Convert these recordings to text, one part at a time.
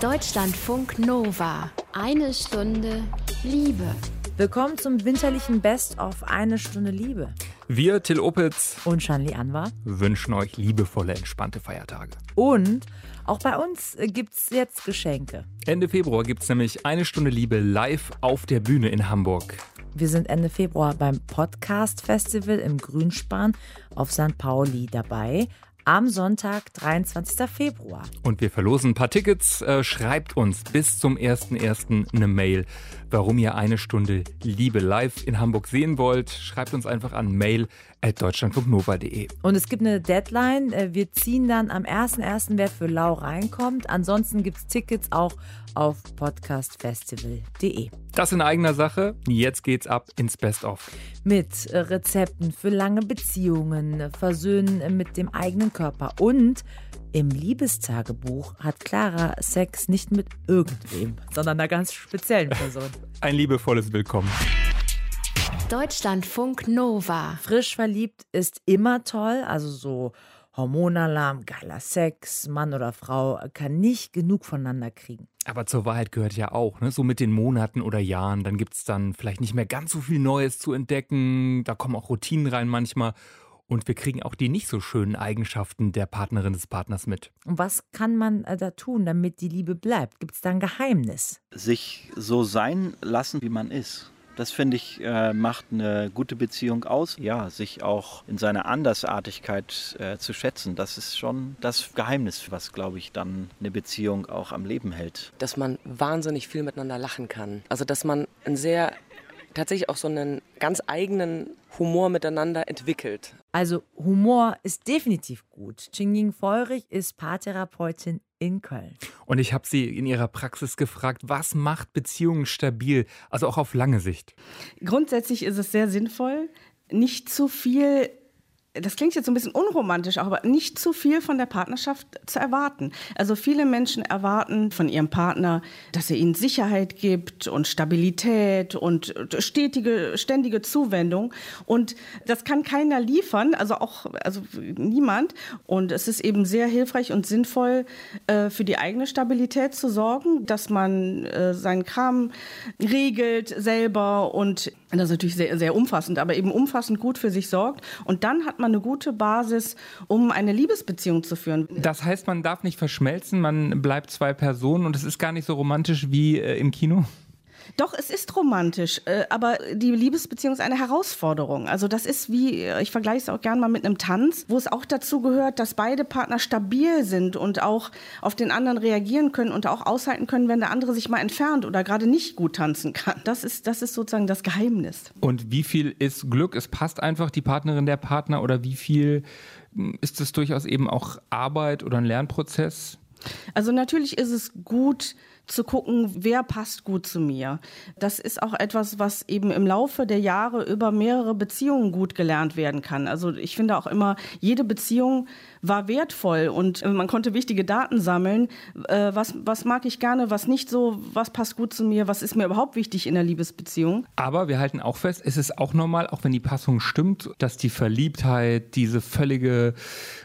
Deutschlandfunk Nova. Eine Stunde Liebe. Willkommen zum winterlichen Best of Eine Stunde Liebe. Wir, Till Opitz Und Shanli Anwar. wünschen euch liebevolle, entspannte Feiertage. Und auch bei uns äh, gibt's jetzt Geschenke. Ende Februar gibt es nämlich eine Stunde Liebe live auf der Bühne in Hamburg. Wir sind Ende Februar beim Podcast Festival im Grünspan auf St. Pauli dabei. Am Sonntag, 23. Februar. Und wir verlosen ein paar Tickets. Äh, schreibt uns bis zum 1.1. eine Mail, warum ihr eine Stunde Liebe live in Hamburg sehen wollt. Schreibt uns einfach an mail at deutschlandfunknova.de. Und es gibt eine Deadline. Äh, Wir ziehen dann am 1.1., wer für Lau reinkommt. Ansonsten gibt's Tickets auch auf podcastfestival.de. Das in eigener Sache. Jetzt geht's ab ins Best-of. Mit Rezepten für lange Beziehungen, Versöhnen mit dem eigenen Körper und im Liebestagebuch hat Clara Sex nicht mit irgendwem, sondern einer ganz speziellen Person. Ein liebevolles Willkommen. Deutschlandfunk Nova. Frisch verliebt ist immer toll, also so Hormonalarm, geiler Sex, Mann oder Frau kann nicht genug voneinander kriegen. Aber zur Wahrheit gehört ja auch, ne? so mit den Monaten oder Jahren, dann gibt's dann vielleicht nicht mehr ganz so viel Neues zu entdecken, da kommen auch Routinen rein manchmal und wir kriegen auch die nicht so schönen Eigenschaften der Partnerin des Partners mit. Und was kann man äh, da tun, damit die Liebe bleibt? Gibt es da ein Geheimnis? sich so sein lassen, wie man ist. Das finde ich, äh, macht eine gute Beziehung aus. Ja, sich auch in seiner Andersartigkeit äh, zu schätzen, das ist schon das Geheimnis, was, glaube ich, dann eine Beziehung auch am Leben hält. dass man wahnsinnig viel miteinander lachen kann. Also dass man einen sehr, tatsächlich auch so einen ganz eigenen Humor miteinander entwickelt. Also Humor ist definitiv gut. Chinging Feurig ist Paartherapeutin in Köln. Und ich habe sie in ihrer Praxis gefragt, was macht Beziehungen stabil, also auch auf lange Sicht? Grundsätzlich ist es sehr sinnvoll, nicht zu viel, das klingt jetzt so ein bisschen unromantisch, aber nicht zu viel von der Partnerschaft zu erwarten. Also viele Menschen erwarten von ihrem Partner, dass er ihnen Sicherheit gibt und Stabilität und stetige, ständige Zuwendung. Und das kann keiner liefern, also auch also niemand. Und es ist eben sehr hilfreich und sinnvoll, äh, für die eigene Stabilität zu sorgen, dass man äh, seinen Kram regelt selber und das ist natürlich sehr, sehr umfassend, aber eben umfassend gut für sich sorgt. Und dann hat man eine gute Basis, um eine Liebesbeziehung zu führen. Das heißt, man darf nicht verschmelzen, man bleibt zwei Personen und es ist gar nicht so romantisch wie äh, im Kino? Doch, es ist romantisch, äh, aber die Liebesbeziehung ist eine Herausforderung. Also das ist wie, äh, ich vergleiche es auch gerne mal mit einem Tanz, wo es auch dazu gehört, dass beide Partner stabil sind und auch auf den anderen reagieren können und auch aushalten können, wenn der andere sich mal entfernt oder gerade nicht gut tanzen kann. Das ist, das ist sozusagen das Geheimnis. Und wie viel ist Glück? Es passt einfach die Partnerin der Partner oder wie viel mh, ist es durchaus eben auch Arbeit oder ein Lernprozess? Also natürlich ist es gut zu gucken, wer passt gut zu mir. Das ist auch etwas, was eben im Laufe der Jahre über mehrere Beziehungen gut gelernt werden kann. Also ich finde auch immer, jede Beziehung war wertvoll und äh, man konnte wichtige Daten sammeln. Äh, Was, was mag ich gerne, was nicht so, was passt gut zu mir, was ist mir überhaupt wichtig in der Liebesbeziehung. Aber wir halten auch fest, es ist auch normal, auch wenn die Passung stimmt, dass die Verliebtheit, diese völlige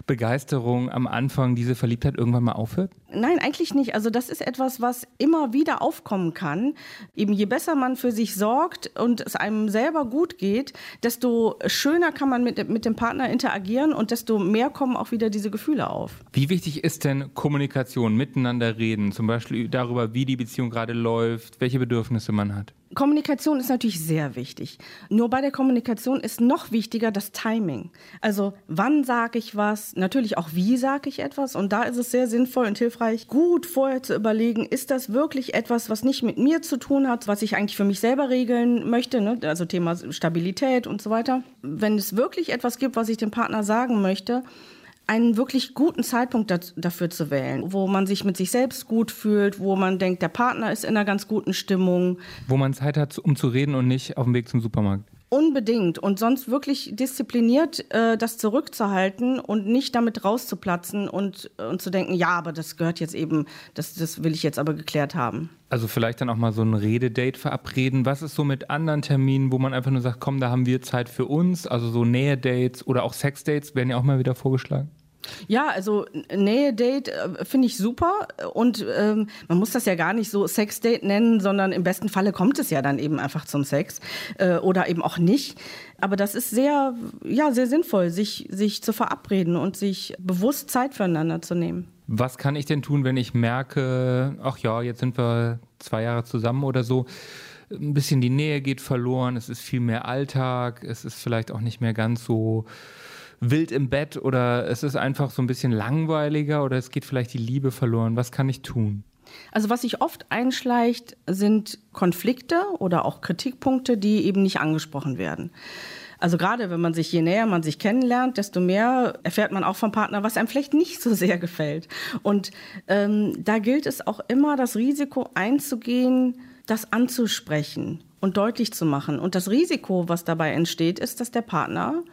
Begeisterung am Anfang, diese Verliebtheit irgendwann mal aufhört? Nein, eigentlich nicht. Also das ist etwas, was immer wieder aufkommen kann. Eben je besser man für sich sorgt und es einem selber gut geht, desto schöner kann man mit, mit dem Partner interagieren und desto mehr kommen auch wieder diese Gefühle auf. Wie wichtig ist denn Kommunikation, miteinander reden, zum Beispiel darüber, wie die Beziehung gerade läuft, welche Bedürfnisse man hat? Kommunikation ist natürlich sehr wichtig. Nur bei der Kommunikation ist noch wichtiger das Timing. Also wann sage ich was, natürlich auch wie sage ich etwas. Und da ist es sehr sinnvoll und hilfreich, gut vorher zu überlegen, ist das wirklich etwas, was nicht mit mir zu tun hat, was ich eigentlich für mich selber regeln möchte, ne? also Thema Stabilität und so weiter. Wenn es wirklich etwas gibt, was ich dem Partner sagen möchte, einen wirklich guten Zeitpunkt dafür zu wählen, wo man sich mit sich selbst gut fühlt, wo man denkt, der Partner ist in einer ganz guten Stimmung. Wo man Zeit hat, um zu reden und nicht auf dem Weg zum Supermarkt. Unbedingt. Und sonst wirklich diszipliniert äh, das zurückzuhalten und nicht damit rauszuplatzen und, und zu denken, ja, aber das gehört jetzt eben, das, das will ich jetzt aber geklärt haben. Also vielleicht dann auch mal so ein Rededate verabreden. Was ist so mit anderen Terminen, wo man einfach nur sagt, komm, da haben wir Zeit für uns, also so Nähe-Dates oder auch Sex-Dates werden ja auch mal wieder vorgeschlagen. Ja, also Nähe-Date äh, finde ich super und ähm, man muss das ja gar nicht so Sex-Date nennen, sondern im besten Falle kommt es ja dann eben einfach zum Sex äh, oder eben auch nicht. Aber das ist sehr, ja, sehr sinnvoll, sich, sich zu verabreden und sich bewusst Zeit füreinander zu nehmen. Was kann ich denn tun, wenn ich merke, ach ja, jetzt sind wir zwei Jahre zusammen oder so, ein bisschen die Nähe geht verloren, es ist viel mehr Alltag, es ist vielleicht auch nicht mehr ganz so wild im Bett oder es ist einfach so ein bisschen langweiliger oder es geht vielleicht die Liebe verloren. Was kann ich tun? Also was sich oft einschleicht, sind Konflikte oder auch Kritikpunkte, die eben nicht angesprochen werden. Also gerade wenn man sich, je näher man sich kennenlernt, desto mehr erfährt man auch vom Partner, was einem vielleicht nicht so sehr gefällt. Und ähm, da gilt es auch immer, das Risiko einzugehen, das anzusprechen und deutlich zu machen. Und das Risiko, was dabei entsteht, ist, dass der Partner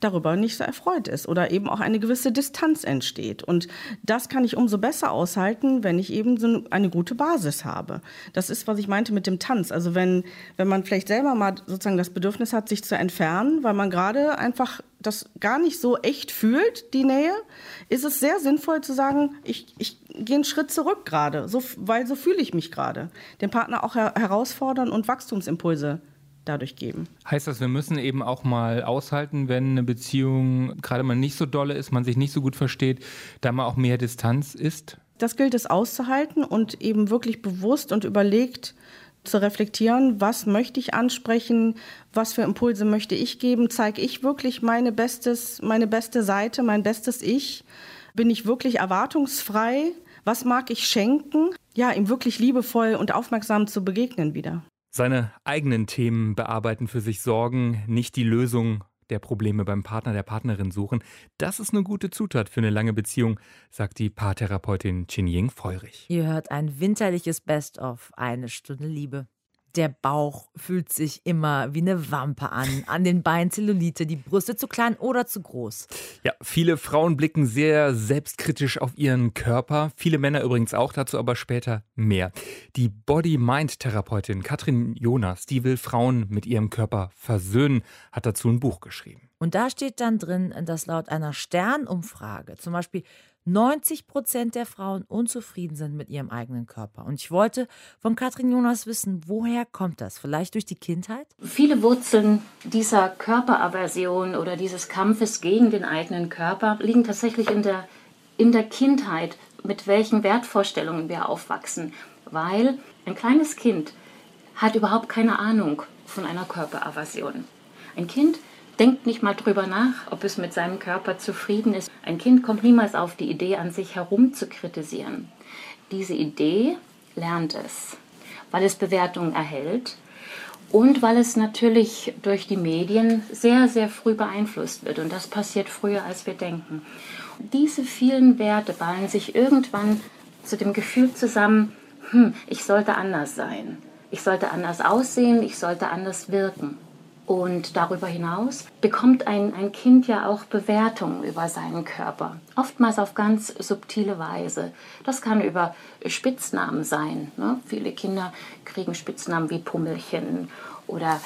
darüber nicht so erfreut ist oder eben auch eine gewisse Distanz entsteht. Und das kann ich umso besser aushalten, wenn ich eben so eine gute Basis habe. Das ist, was ich meinte mit dem Tanz. Also wenn, wenn man vielleicht selber mal sozusagen das Bedürfnis hat, sich zu entfernen, weil man gerade einfach das gar nicht so echt fühlt, die Nähe, ist es sehr sinnvoll zu sagen, ich, ich gehe einen Schritt zurück gerade, so, weil so fühle ich mich gerade. Den Partner auch her herausfordern und Wachstumsimpulse dadurch geben. Heißt das, wir müssen eben auch mal aushalten, wenn eine Beziehung gerade mal nicht so dolle ist, man sich nicht so gut versteht, da mal auch mehr Distanz ist? Das gilt es auszuhalten und eben wirklich bewusst und überlegt zu reflektieren, was möchte ich ansprechen, was für Impulse möchte ich geben, zeige ich wirklich meine, bestes, meine beste Seite, mein bestes Ich, bin ich wirklich erwartungsfrei, was mag ich schenken, ja, ihm wirklich liebevoll und aufmerksam zu begegnen wieder seine eigenen Themen bearbeiten, für sich sorgen, nicht die Lösung der Probleme beim Partner, der Partnerin suchen. Das ist eine gute Zutat für eine lange Beziehung, sagt die Paartherapeutin Ying Feurich. Ihr hört ein winterliches Best-of, eine Stunde Liebe. Der Bauch fühlt sich immer wie eine Wampe an. An den Beinen Zellulite, die Brüste zu klein oder zu groß. Ja, viele Frauen blicken sehr selbstkritisch auf ihren Körper. Viele Männer übrigens auch, dazu aber später mehr. Die Body-Mind-Therapeutin Katrin Jonas, die will Frauen mit ihrem Körper versöhnen, hat dazu ein Buch geschrieben. Und da steht dann drin, dass laut einer Sternumfrage zum Beispiel 90 Prozent der Frauen unzufrieden sind mit ihrem eigenen Körper. Und ich wollte von Katrin Jonas wissen, woher kommt das? Vielleicht durch die Kindheit? Viele Wurzeln dieser Körperaversion oder dieses Kampfes gegen den eigenen Körper liegen tatsächlich in der, in der Kindheit, mit welchen Wertvorstellungen wir aufwachsen. Weil ein kleines Kind hat überhaupt keine Ahnung von einer Körperaversion. Ein Kind denkt nicht mal drüber nach, ob es mit seinem Körper zufrieden ist. Ein Kind kommt niemals auf die Idee, an sich herum zu kritisieren. Diese Idee lernt es, weil es Bewertungen erhält und weil es natürlich durch die Medien sehr, sehr früh beeinflusst wird. Und das passiert früher, als wir denken. Diese vielen Werte ballen sich irgendwann zu dem Gefühl zusammen, hm, ich sollte anders sein. Ich sollte anders aussehen, ich sollte anders wirken. Und darüber hinaus bekommt ein, ein Kind ja auch Bewertungen über seinen Körper, oftmals auf ganz subtile Weise. Das kann über Spitznamen sein. Ne? Viele Kinder kriegen Spitznamen wie Pummelchen oder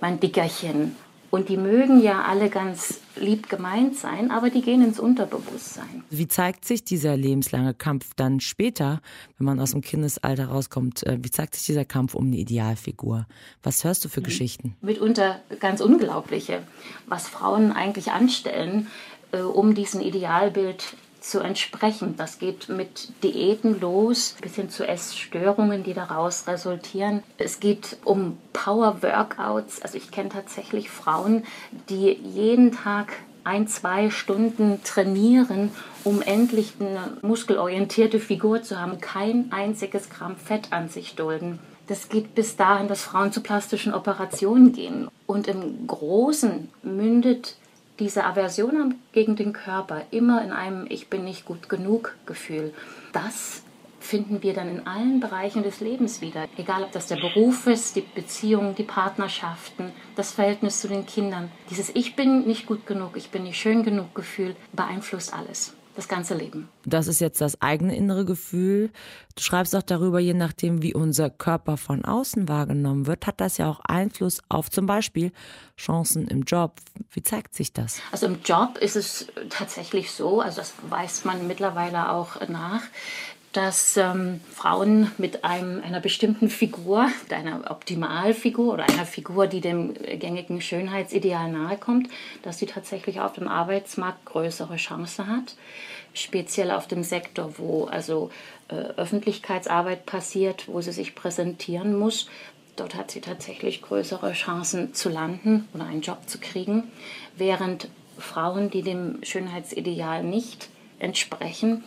mein Dickerchen und die mögen ja alle ganz lieb gemeint sein, aber die gehen ins Unterbewusstsein. Wie zeigt sich dieser lebenslange Kampf dann später, wenn man aus dem Kindesalter rauskommt? Äh, wie zeigt sich dieser Kampf um eine Idealfigur? Was hörst du für mhm. Geschichten? Mitunter ganz unglaubliche, was Frauen eigentlich anstellen, äh, um diesen Idealbild zu entsprechen. Das geht mit Diäten los, bis hin zu Essstörungen, die daraus resultieren. Es geht um Power-Workouts. Also ich kenne tatsächlich Frauen, die jeden Tag ein, zwei Stunden trainieren, um endlich eine muskelorientierte Figur zu haben, kein einziges Gramm Fett an sich dulden. Das geht bis dahin, dass Frauen zu plastischen Operationen gehen. Und im Großen mündet diese Aversion gegen den Körper immer in einem Ich bin nicht gut genug Gefühl, das finden wir dann in allen Bereichen des Lebens wieder. Egal, ob das der Beruf ist, die Beziehungen, die Partnerschaften, das Verhältnis zu den Kindern. Dieses Ich bin nicht gut genug, ich bin nicht schön genug Gefühl beeinflusst alles. Das ganze Leben. Das ist jetzt das eigene innere Gefühl. Du schreibst auch darüber, je nachdem, wie unser Körper von außen wahrgenommen wird, hat das ja auch Einfluss auf zum Beispiel Chancen im Job. Wie zeigt sich das? Also im Job ist es tatsächlich so, also das weiß man mittlerweile auch nach, dass ähm, Frauen mit einem, einer bestimmten Figur, einer Optimalfigur oder einer Figur, die dem gängigen Schönheitsideal nahekommt, dass sie tatsächlich auf dem Arbeitsmarkt größere Chance hat. Speziell auf dem Sektor, wo also äh, Öffentlichkeitsarbeit passiert, wo sie sich präsentieren muss. Dort hat sie tatsächlich größere Chancen zu landen oder einen Job zu kriegen, während Frauen, die dem Schönheitsideal nicht entsprechen,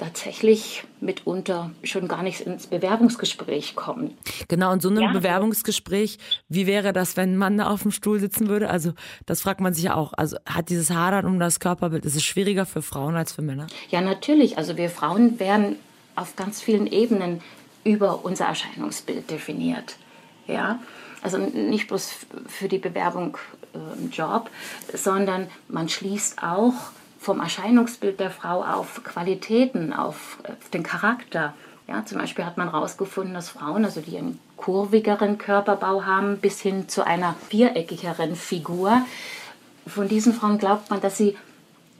tatsächlich mitunter schon gar nicht ins Bewerbungsgespräch kommen. Genau, und so ein ja. Bewerbungsgespräch, wie wäre das, wenn ein Mann da auf dem Stuhl sitzen würde? Also das fragt man sich ja auch. Also hat dieses Hadern um das Körperbild, ist es schwieriger für Frauen als für Männer? Ja, natürlich. Also wir Frauen werden auf ganz vielen Ebenen über unser Erscheinungsbild definiert. Ja, also nicht bloß für die Bewerbung äh, im Job, sondern man schließt auch vom Erscheinungsbild der Frau auf Qualitäten, auf, auf den Charakter. Ja, zum Beispiel hat man herausgefunden, dass Frauen, also die einen kurvigeren Körperbau haben, bis hin zu einer viereckigeren Figur, von diesen Frauen glaubt man, dass sie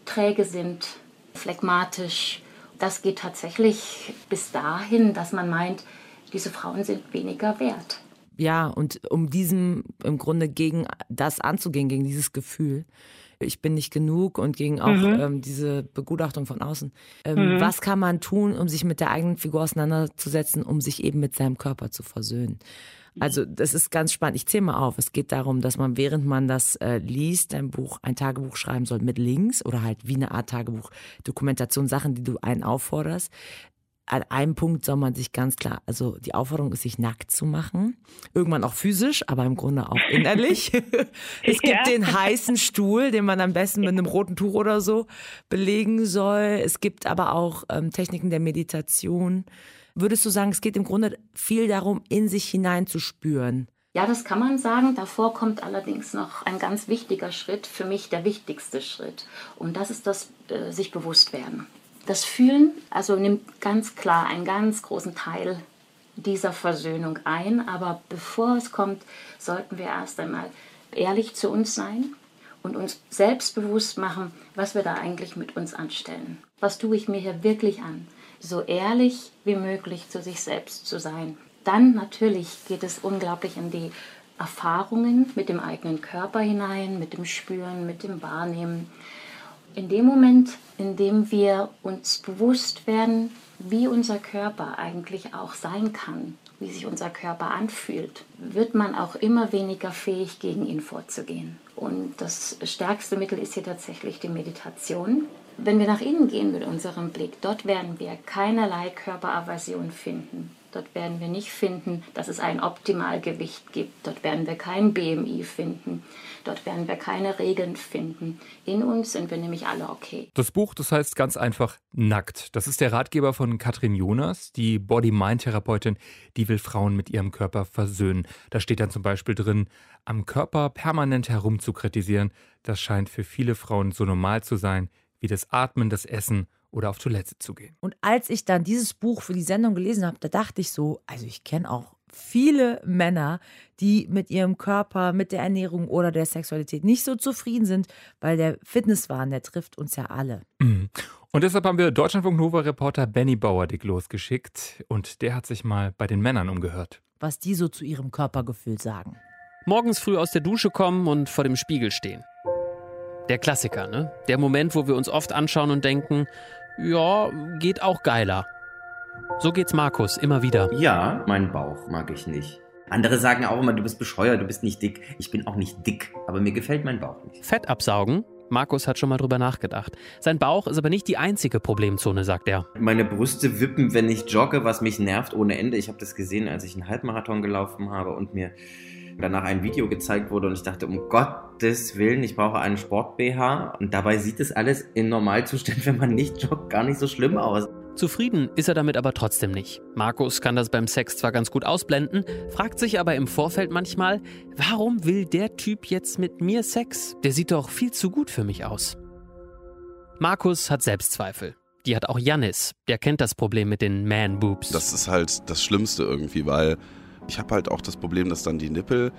träge sind, phlegmatisch. Das geht tatsächlich bis dahin, dass man meint, diese Frauen sind weniger wert. Ja, und um diesem im Grunde gegen das anzugehen, gegen dieses Gefühl, ich bin nicht genug und gegen auch mhm. ähm, diese Begutachtung von außen. Ähm, mhm. Was kann man tun, um sich mit der eigenen Figur auseinanderzusetzen, um sich eben mit seinem Körper zu versöhnen? Also das ist ganz spannend. Ich zähle mal auf. Es geht darum, dass man, während man das äh, liest, ein Buch, ein Tagebuch schreiben soll mit Links oder halt wie eine Art Tagebuch, Dokumentation, Sachen, die du einen aufforderst an einem Punkt soll man sich ganz klar, also die Aufforderung ist, sich nackt zu machen. Irgendwann auch physisch, aber im Grunde auch innerlich. es gibt ja. den heißen Stuhl, den man am besten mit einem roten Tuch oder so belegen soll. Es gibt aber auch ähm, Techniken der Meditation. Würdest du sagen, es geht im Grunde viel darum, in sich hineinzuspüren? Ja, das kann man sagen. Davor kommt allerdings noch ein ganz wichtiger Schritt, für mich der wichtigste Schritt. Und das ist das äh, sich bewusst werden. Das Fühlen also nimmt ganz klar einen ganz großen Teil dieser Versöhnung ein, aber bevor es kommt, sollten wir erst einmal ehrlich zu uns sein und uns selbstbewusst machen, was wir da eigentlich mit uns anstellen. Was tue ich mir hier wirklich an? So ehrlich wie möglich zu sich selbst zu sein. Dann natürlich geht es unglaublich in die Erfahrungen mit dem eigenen Körper hinein, mit dem Spüren, mit dem Wahrnehmen in dem Moment, in dem wir uns bewusst werden, wie unser Körper eigentlich auch sein kann, wie sich unser Körper anfühlt, wird man auch immer weniger fähig, gegen ihn vorzugehen. Und das stärkste Mittel ist hier tatsächlich die Meditation. Wenn wir nach innen gehen mit unserem Blick, dort werden wir keinerlei Körperaversion finden. Dort werden wir nicht finden, dass es ein Optimalgewicht gibt. Dort werden wir kein BMI finden. Dort werden wir keine Regeln finden. In uns sind wir nämlich alle okay. Das Buch, das heißt ganz einfach Nackt. Das ist der Ratgeber von Katrin Jonas, die Body-Mind-Therapeutin, die will Frauen mit ihrem Körper versöhnen. Da steht dann zum Beispiel drin, am Körper permanent herumzukritisieren, das scheint für viele Frauen so normal zu sein, wie das Atmen, das Essen oder auf Toilette zu gehen. Und als ich dann dieses Buch für die Sendung gelesen habe, da dachte ich so, also ich kenne auch viele Männer, die mit ihrem Körper, mit der Ernährung oder der Sexualität nicht so zufrieden sind, weil der Fitnesswahn, der trifft uns ja alle. Mhm. Und deshalb haben wir Deutschlandfunk Nova Reporter Benny Bauerdick losgeschickt und der hat sich mal bei den Männern umgehört. Was die so zu ihrem Körpergefühl sagen. Morgens früh aus der Dusche kommen und vor dem Spiegel stehen. Der Klassiker, ne? Der Moment, wo wir uns oft anschauen und denken, ja, geht auch geiler. So geht's Markus immer wieder. Ja, meinen Bauch mag ich nicht. Andere sagen auch immer, du bist bescheuert, du bist nicht dick. Ich bin auch nicht dick, aber mir gefällt mein Bauch nicht. Fett absaugen? Markus hat schon mal drüber nachgedacht. Sein Bauch ist aber nicht die einzige Problemzone, sagt er. Meine Brüste wippen, wenn ich jogge, was mich nervt ohne Ende. Ich habe das gesehen, als ich einen Halbmarathon gelaufen habe und mir danach ein Video gezeigt wurde und ich dachte, um Gottes Willen, ich brauche einen Sport-BH. Und dabei sieht es alles in Normalzustand, wenn man nicht joggt, gar nicht so schlimm aus. Zufrieden ist er damit aber trotzdem nicht. Markus kann das beim Sex zwar ganz gut ausblenden, fragt sich aber im Vorfeld manchmal, warum will der Typ jetzt mit mir Sex? Der sieht doch viel zu gut für mich aus. Markus hat Selbstzweifel. Die hat auch Jannis. Der kennt das Problem mit den Man-Boobs. Das ist halt das Schlimmste irgendwie, weil ich habe halt auch das Problem, dass dann die Nippel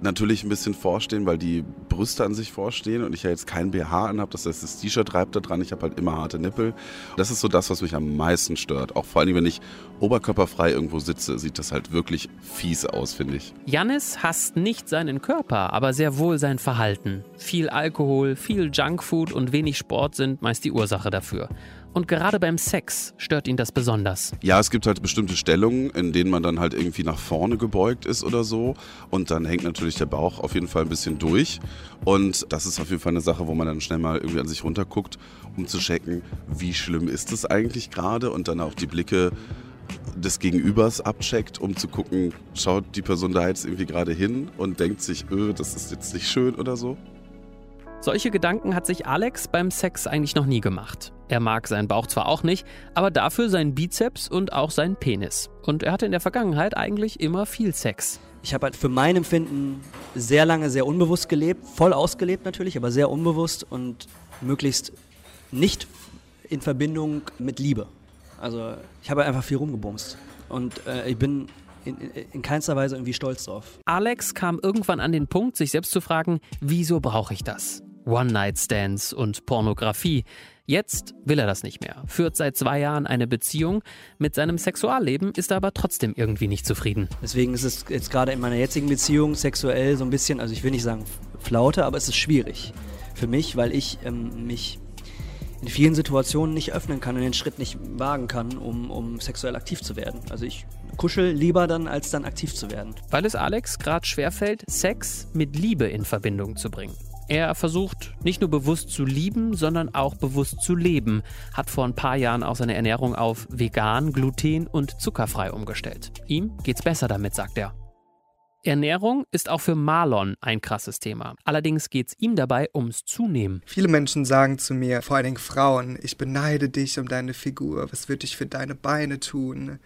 natürlich ein bisschen vorstehen, weil die Brüste an sich vorstehen und ich ja jetzt kein BH anhabe. Das heißt, das T-Shirt reibt da dran. Ich habe halt immer harte Nippel. Das ist so das, was mich am meisten stört. Auch vor allem, wenn ich oberkörperfrei irgendwo sitze, sieht das halt wirklich fies aus, finde ich. Jannis hasst nicht seinen Körper, aber sehr wohl sein Verhalten. Viel Alkohol, viel Junkfood und wenig Sport sind meist die Ursache dafür. Und gerade beim Sex stört ihn das besonders. Ja, es gibt halt bestimmte Stellungen, in denen man dann halt irgendwie nach vorne gebeugt ist oder so. Und dann hängt natürlich der Bauch auf jeden Fall ein bisschen durch. Und das ist auf jeden Fall eine Sache, wo man dann schnell mal irgendwie an sich runterguckt, um zu checken, wie schlimm ist es eigentlich gerade. Und dann auch die Blicke des Gegenübers abcheckt, um zu gucken, schaut die Person da jetzt irgendwie gerade hin und denkt sich, öh, das ist jetzt nicht schön oder so. Solche Gedanken hat sich Alex beim Sex eigentlich noch nie gemacht. Er mag seinen Bauch zwar auch nicht, aber dafür seinen Bizeps und auch seinen Penis. Und er hatte in der Vergangenheit eigentlich immer viel Sex. Ich habe halt für mein Empfinden sehr lange sehr unbewusst gelebt, voll ausgelebt natürlich, aber sehr unbewusst und möglichst nicht in Verbindung mit Liebe. Also ich habe einfach viel rumgebumst und äh, ich bin in, in, in keinster Weise irgendwie stolz drauf. Alex kam irgendwann an den Punkt, sich selbst zu fragen, wieso brauche ich das? One-Night-Stands und Pornografie. Jetzt will er das nicht mehr, führt seit zwei Jahren eine Beziehung. Mit seinem Sexualleben ist er aber trotzdem irgendwie nicht zufrieden. Deswegen ist es jetzt gerade in meiner jetzigen Beziehung sexuell so ein bisschen, also ich will nicht sagen Flaute, aber es ist schwierig für mich, weil ich ähm, mich in vielen Situationen nicht öffnen kann und den Schritt nicht wagen kann, um, um sexuell aktiv zu werden. Also ich kuschel lieber dann, als dann aktiv zu werden. Weil es Alex gerade schwerfällt, Sex mit Liebe in Verbindung zu bringen. Er versucht nicht nur bewusst zu lieben, sondern auch bewusst zu leben, hat vor ein paar Jahren auch seine Ernährung auf vegan, gluten- und zuckerfrei umgestellt. Ihm geht's besser damit, sagt er. Ernährung ist auch für Marlon ein krasses Thema. Allerdings geht es ihm dabei ums Zunehmen. Viele Menschen sagen zu mir, vor allen Dingen Frauen, ich beneide dich um deine Figur, was würde ich für deine Beine tun?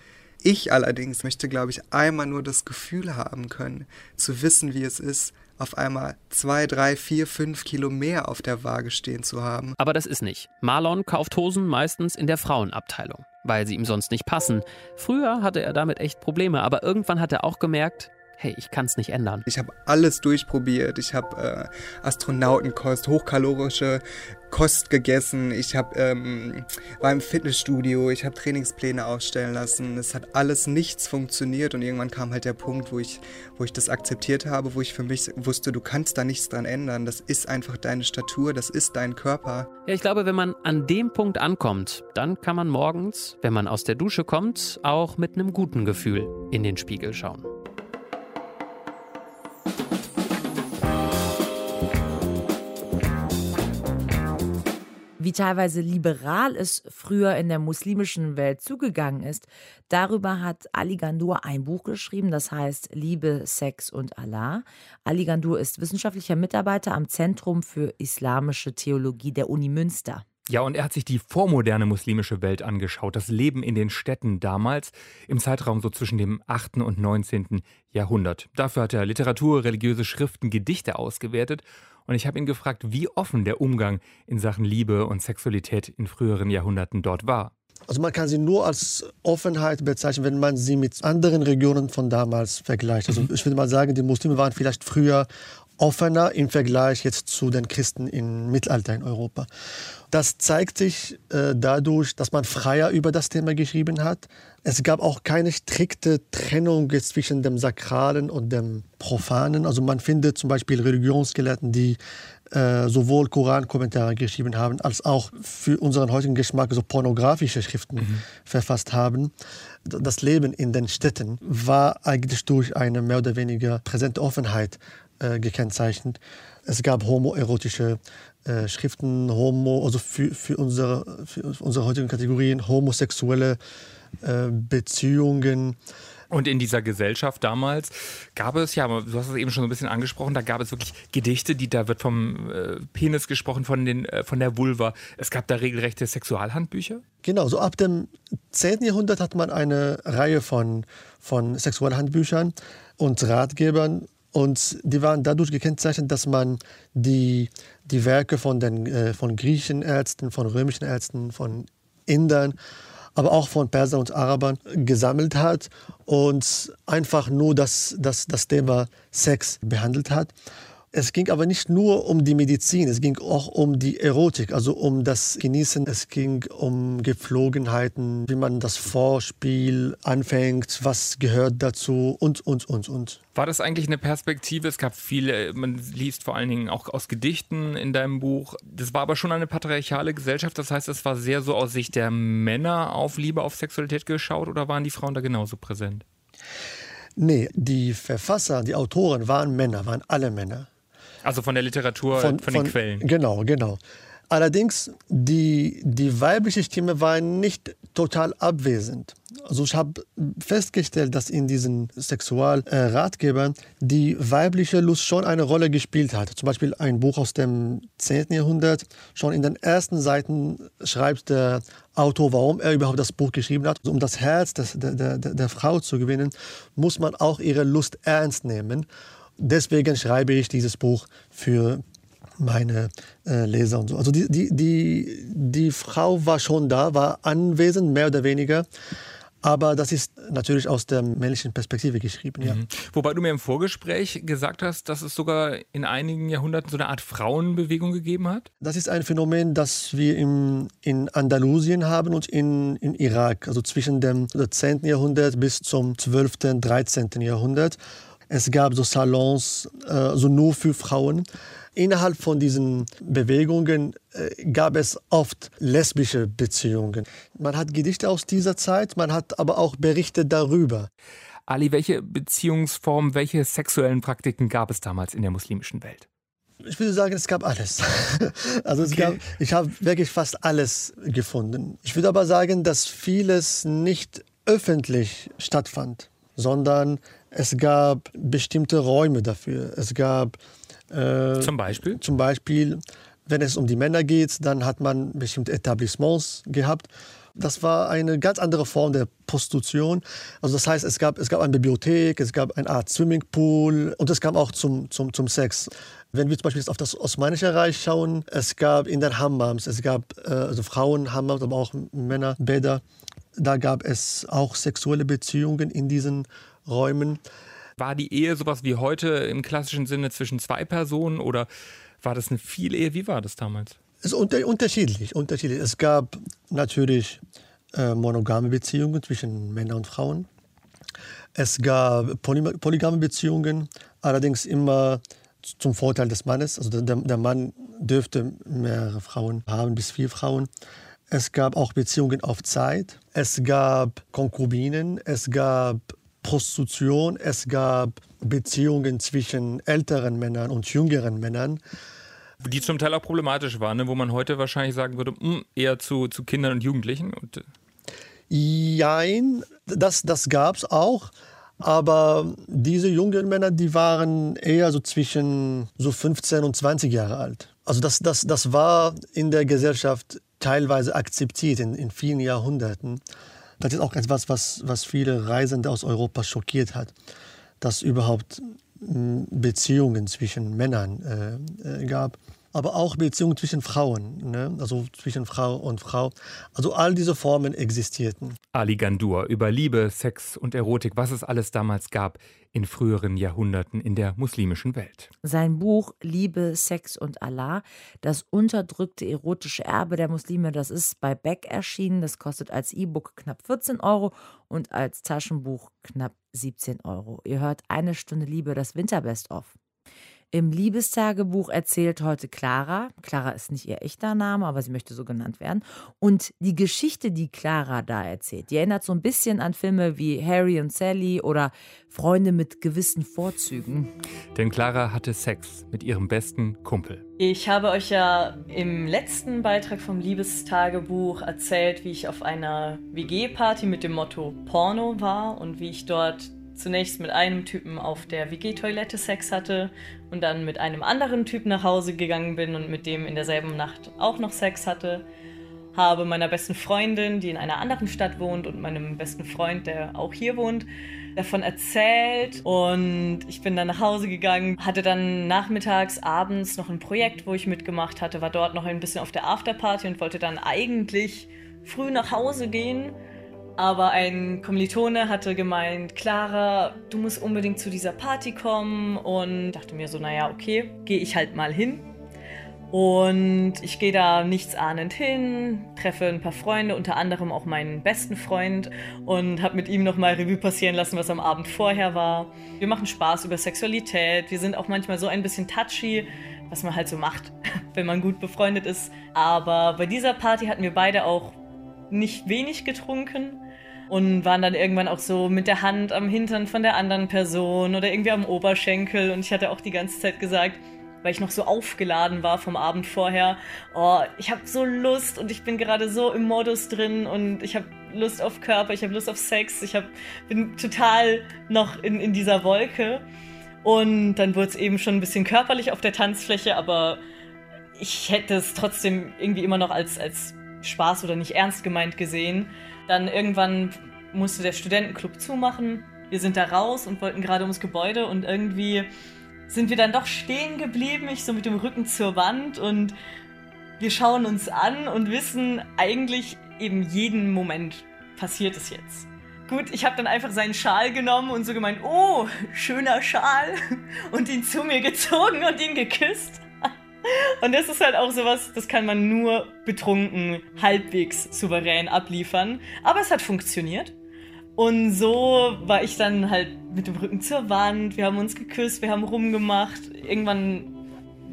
Ich allerdings möchte, glaube ich, einmal nur das Gefühl haben können, zu wissen, wie es ist, auf einmal zwei, drei, vier, fünf Kilo mehr auf der Waage stehen zu haben. Aber das ist nicht. Marlon kauft Hosen meistens in der Frauenabteilung, weil sie ihm sonst nicht passen. Früher hatte er damit echt Probleme, aber irgendwann hat er auch gemerkt, hey, ich kann es nicht ändern. Ich habe alles durchprobiert. Ich habe äh, Astronautenkost, hochkalorische Kost gegessen. Ich habe ähm, war im Fitnessstudio. Ich habe Trainingspläne aufstellen lassen. Es hat alles nichts funktioniert und irgendwann kam halt der Punkt, wo ich, wo ich das akzeptiert habe, wo ich für mich wusste, du kannst da nichts dran ändern. Das ist einfach deine Statur, das ist dein Körper. Ja, ich glaube, wenn man an dem Punkt ankommt, dann kann man morgens, wenn man aus der Dusche kommt, auch mit einem guten Gefühl in den Spiegel schauen. Wie teilweise liberal es früher in der muslimischen Welt zugegangen ist, darüber hat Ali Gandur ein Buch geschrieben, das heißt Liebe, Sex und Allah. Ali Gandur ist wissenschaftlicher Mitarbeiter am Zentrum für Islamische Theologie der Uni Münster. Ja, und er hat sich die vormoderne muslimische Welt angeschaut, das Leben in den Städten damals, im Zeitraum so zwischen dem 8. und 19. Jahrhundert. Dafür hat er Literatur, religiöse Schriften, Gedichte ausgewertet und ich habe ihn gefragt, wie offen der Umgang in Sachen Liebe und Sexualität in früheren Jahrhunderten dort war. Also man kann sie nur als Offenheit bezeichnen, wenn man sie mit anderen Regionen von damals vergleicht. Also mhm. ich würde mal sagen, die Muslime waren vielleicht früher offener im Vergleich jetzt zu den Christen im Mittelalter in Europa. Das zeigt sich äh, dadurch, dass man freier über das Thema geschrieben hat. Es gab auch keine strikte Trennung zwischen dem Sakralen und dem Profanen. Also man findet zum Beispiel Religionsgelehrten, die äh, sowohl Koran-Kommentare geschrieben haben, als auch für unseren heutigen Geschmack so pornografische Schriften mhm. verfasst haben. Das Leben in den Städten war eigentlich durch eine mehr oder weniger präsente Offenheit äh, gekennzeichnet. Es gab homoerotische äh, Schriften, Homo, also für, für, unsere, für unsere heutigen Kategorien homosexuelle äh, Beziehungen. Und in dieser Gesellschaft damals gab es, ja, du hast es eben schon so ein bisschen angesprochen, da gab es wirklich Gedichte, die da wird vom äh, Penis gesprochen, von, den, äh, von der Vulva. Es gab da regelrechte Sexualhandbücher? Genau, so ab dem 10. Jahrhundert hat man eine Reihe von, von Sexualhandbüchern und Ratgebern Und die waren dadurch gekennzeichnet, dass man die, die Werke von, den, äh, von griechischen Ärzten, von römischen Ärzten, von Indern, aber auch von Persern und Arabern gesammelt hat und einfach nur das, das, das Thema Sex behandelt hat. Es ging aber nicht nur um die Medizin, es ging auch um die Erotik, also um das Genießen. Es ging um Gepflogenheiten, wie man das Vorspiel anfängt, was gehört dazu und, und, und, und. War das eigentlich eine Perspektive? Es gab viele, man liest vor allen Dingen auch aus Gedichten in deinem Buch. Das war aber schon eine patriarchale Gesellschaft. Das heißt, es war sehr so aus Sicht der Männer auf Liebe, auf Sexualität geschaut oder waren die Frauen da genauso präsent? Nee, die Verfasser, die Autoren waren Männer, waren alle Männer. Also von der Literatur, von, von den von, Quellen. Genau, genau. Allerdings, die, die weibliche Stimme war nicht total abwesend. Also ich habe festgestellt, dass in diesen Sexualratgebern die weibliche Lust schon eine Rolle gespielt hat. Zum Beispiel ein Buch aus dem 10. Jahrhundert. Schon in den ersten Seiten schreibt der Autor, warum er überhaupt das Buch geschrieben hat. Also um das Herz des, der, der, der Frau zu gewinnen, muss man auch ihre Lust ernst nehmen deswegen schreibe ich dieses Buch für meine äh, Leser und so. Also die, die, die, die Frau war schon da, war anwesend, mehr oder weniger. Aber das ist natürlich aus der männlichen Perspektive geschrieben, ja. Mhm. Wobei du mir im Vorgespräch gesagt hast, dass es sogar in einigen Jahrhunderten so eine Art Frauenbewegung gegeben hat? Das ist ein Phänomen, das wir im, in Andalusien haben und in, in Irak, also zwischen dem 10. Jahrhundert bis zum 12., 13. Jahrhundert. Es gab so Salons, äh, so nur für Frauen. Innerhalb von diesen Bewegungen äh, gab es oft lesbische Beziehungen. Man hat Gedichte aus dieser Zeit, man hat aber auch Berichte darüber. Ali, welche Beziehungsformen, welche sexuellen Praktiken gab es damals in der muslimischen Welt? Ich würde sagen, es gab alles. Also es okay. gab, ich habe wirklich fast alles gefunden. Ich würde aber sagen, dass vieles nicht öffentlich stattfand, sondern es gab bestimmte Räume dafür. Es gab äh, zum Beispiel? Zum Beispiel, wenn es um die Männer geht, dann hat man bestimmte Etablissements gehabt. Das war eine ganz andere Form der Prostitution. Also das heißt, es gab, es gab eine Bibliothek, es gab eine Art Swimmingpool und es kam auch zum, zum, zum Sex. Wenn wir zum Beispiel auf das Osmanische Reich schauen, es gab in den Hammams, es gab äh, also Frauen-Hammams, aber auch Männerbäder. Da gab es auch sexuelle Beziehungen in diesen Räumen. War die Ehe sowas wie heute im klassischen Sinne zwischen zwei Personen oder war das eine Vielehe? Wie war das damals? Es ist unter, unterschiedlich, unterschiedlich. Es gab natürlich äh, monogame Beziehungen zwischen Männern und Frauen. Es gab poly polygame Beziehungen, allerdings immer zum Vorteil des Mannes. Also der, der Mann dürfte mehrere Frauen haben, bis vier Frauen. Es gab auch Beziehungen auf Zeit. Es gab Konkubinen. Es gab Prostitution, es gab Beziehungen zwischen älteren Männern und jüngeren Männern. Die zum Teil auch problematisch waren, ne? wo man heute wahrscheinlich sagen würde, mh, hm, eher zu, zu Kindern und Jugendlichen. Und, äh Jein, das, das gab es auch. Aber diese jungen Männer, die waren eher so zwischen so 15 und 20 Jahre alt. Also das, das, das war in der Gesellschaft teilweise akzeptiert in, in vielen Jahrhunderten. Das ist auch etwas, was, was viele Reisende aus Europa schockiert hat, dass überhaupt hm, Beziehungen zwischen Männern äh, äh, gab, aber auch Beziehungen zwischen Frauen, ne? also zwischen Frau und Frau. Also all diese Formen existierten. Ali Gandur über Liebe, Sex und Erotik, was es alles damals gab in früheren Jahrhunderten in der muslimischen Welt. Sein Buch Liebe, Sex und Allah, das unterdrückte erotische Erbe der Muslime, das ist bei Beck erschienen. Das kostet als E-Book knapp 14 Euro und als Taschenbuch knapp 17 Euro. Ihr hört eine Stunde Liebe, das Winterbest-of. Im Liebestagebuch erzählt heute Clara, Clara ist nicht ihr echter Name, aber sie möchte so genannt werden, und die Geschichte, die Clara da erzählt, die erinnert so ein bisschen an Filme wie Harry und Sally oder Freunde mit gewissen Vorzügen. Denn Clara hatte Sex mit ihrem besten Kumpel. Ich habe euch ja im letzten Beitrag vom Liebestagebuch erzählt, wie ich auf einer WG-Party mit dem Motto Porno war und wie ich dort zunächst mit einem Typen auf der WG-Toilette Sex hatte und dann mit einem anderen Typ nach Hause gegangen bin und mit dem in derselben Nacht auch noch Sex hatte. habe, meiner besten Freundin, die in einer anderen Stadt wohnt und meinem besten Freund, der auch hier wohnt, davon erzählt und ich bin dann nach Hause gegangen, hatte dann nachmittags, abends noch ein Projekt, wo ich mitgemacht hatte, war dort noch ein bisschen auf der Afterparty und wollte dann eigentlich früh nach Hause gehen. Aber ein Kommilitone hatte gemeint, Clara, du musst unbedingt zu dieser Party kommen und dachte mir so, naja, okay, gehe ich halt mal hin. Und ich gehe da nichtsahnend hin, treffe ein paar Freunde, unter anderem auch meinen besten Freund und habe mit ihm nochmal Revue passieren lassen, was am Abend vorher war. Wir machen Spaß über Sexualität, wir sind auch manchmal so ein bisschen touchy, was man halt so macht, wenn man gut befreundet ist. Aber bei dieser Party hatten wir beide auch nicht wenig getrunken und waren dann irgendwann auch so mit der Hand am Hintern von der anderen Person oder irgendwie am Oberschenkel und ich hatte auch die ganze Zeit gesagt, weil ich noch so aufgeladen war vom Abend vorher. Oh, ich habe so Lust und ich bin gerade so im Modus drin und ich habe Lust auf Körper, ich habe Lust auf Sex, ich hab, bin total noch in, in dieser Wolke. Und dann wurde es eben schon ein bisschen körperlich auf der Tanzfläche, aber ich hätte es trotzdem irgendwie immer noch als, als Spaß oder nicht ernst gemeint gesehen. Dann irgendwann musste der Studentenclub zumachen. Wir sind da raus und wollten gerade ums Gebäude und irgendwie sind wir dann doch stehen geblieben, ich so mit dem Rücken zur Wand und wir schauen uns an und wissen eigentlich eben jeden Moment passiert es jetzt. Gut, ich habe dann einfach seinen Schal genommen und so gemeint, oh, schöner Schal und ihn zu mir gezogen und ihn geküsst. Und das ist halt auch sowas, das kann man nur betrunken, halbwegs souverän abliefern. Aber es hat funktioniert. Und so war ich dann halt mit dem Rücken zur Wand, wir haben uns geküsst, wir haben rumgemacht. Irgendwann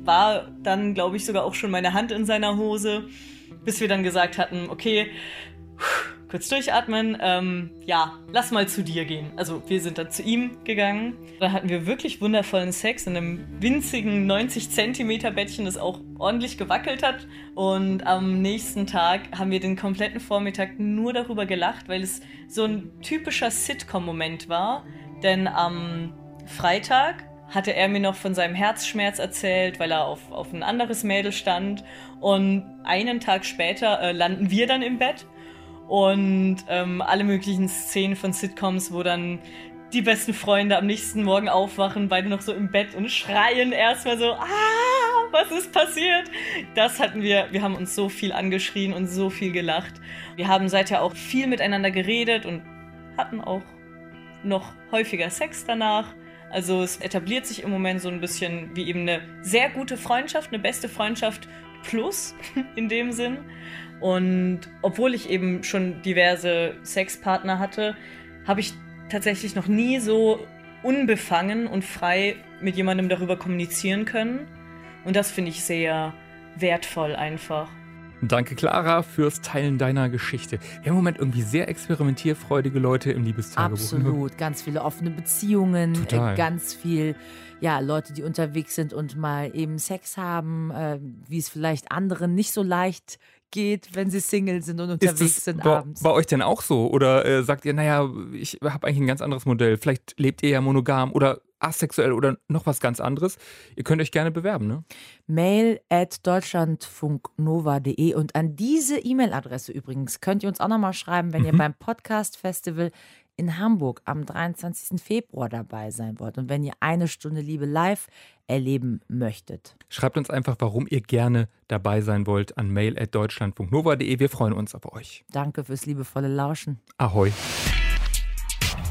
war dann, glaube ich, sogar auch schon meine Hand in seiner Hose, bis wir dann gesagt hatten, okay, kurz durchatmen, ähm, ja, lass mal zu dir gehen. Also wir sind dann zu ihm gegangen. Da hatten wir wirklich wundervollen Sex in einem winzigen 90 Zentimeter Bettchen, das auch ordentlich gewackelt hat. Und am nächsten Tag haben wir den kompletten Vormittag nur darüber gelacht, weil es so ein typischer Sitcom-Moment war. Denn am Freitag hatte er mir noch von seinem Herzschmerz erzählt, weil er auf, auf ein anderes Mädel stand. Und einen Tag später äh, landen wir dann im Bett und ähm, alle möglichen Szenen von Sitcoms, wo dann die besten Freunde am nächsten Morgen aufwachen, beide noch so im Bett und schreien erstmal so, ah, was ist passiert? Das hatten wir, wir haben uns so viel angeschrien und so viel gelacht. Wir haben seither auch viel miteinander geredet und hatten auch noch häufiger Sex danach. Also es etabliert sich im Moment so ein bisschen wie eben eine sehr gute Freundschaft, eine beste Freundschaft plus in dem Sinn. Und obwohl ich eben schon diverse Sexpartner hatte, habe ich tatsächlich noch nie so unbefangen und frei mit jemandem darüber kommunizieren können. Und das finde ich sehr wertvoll einfach. Danke, Clara, fürs Teilen deiner Geschichte. Im Moment irgendwie sehr experimentierfreudige Leute im Liebestagebuch. Ne? Absolut, ganz viele offene Beziehungen, äh, ganz viel, ja, Leute, die unterwegs sind und mal eben Sex haben, äh, wie es vielleicht anderen nicht so leicht geht, wenn sie Single sind und unterwegs sind bei, abends. Bei euch denn auch so? Oder äh, sagt ihr, naja, ich habe eigentlich ein ganz anderes Modell. Vielleicht lebt ihr ja monogam oder asexuell oder noch was ganz anderes. Ihr könnt euch gerne bewerben, ne? Mail at deutschlandfunknova.de und an diese E-Mail-Adresse übrigens könnt ihr uns auch nochmal schreiben, wenn mhm. ihr beim Podcast Festival in Hamburg am 23. Februar dabei sein wollt und wenn ihr eine Stunde Liebe live erleben möchtet. Schreibt uns einfach, warum ihr gerne dabei sein wollt an mail.deutschlandfunknova.de. Wir freuen uns auf euch. Danke fürs liebevolle Lauschen. Ahoi.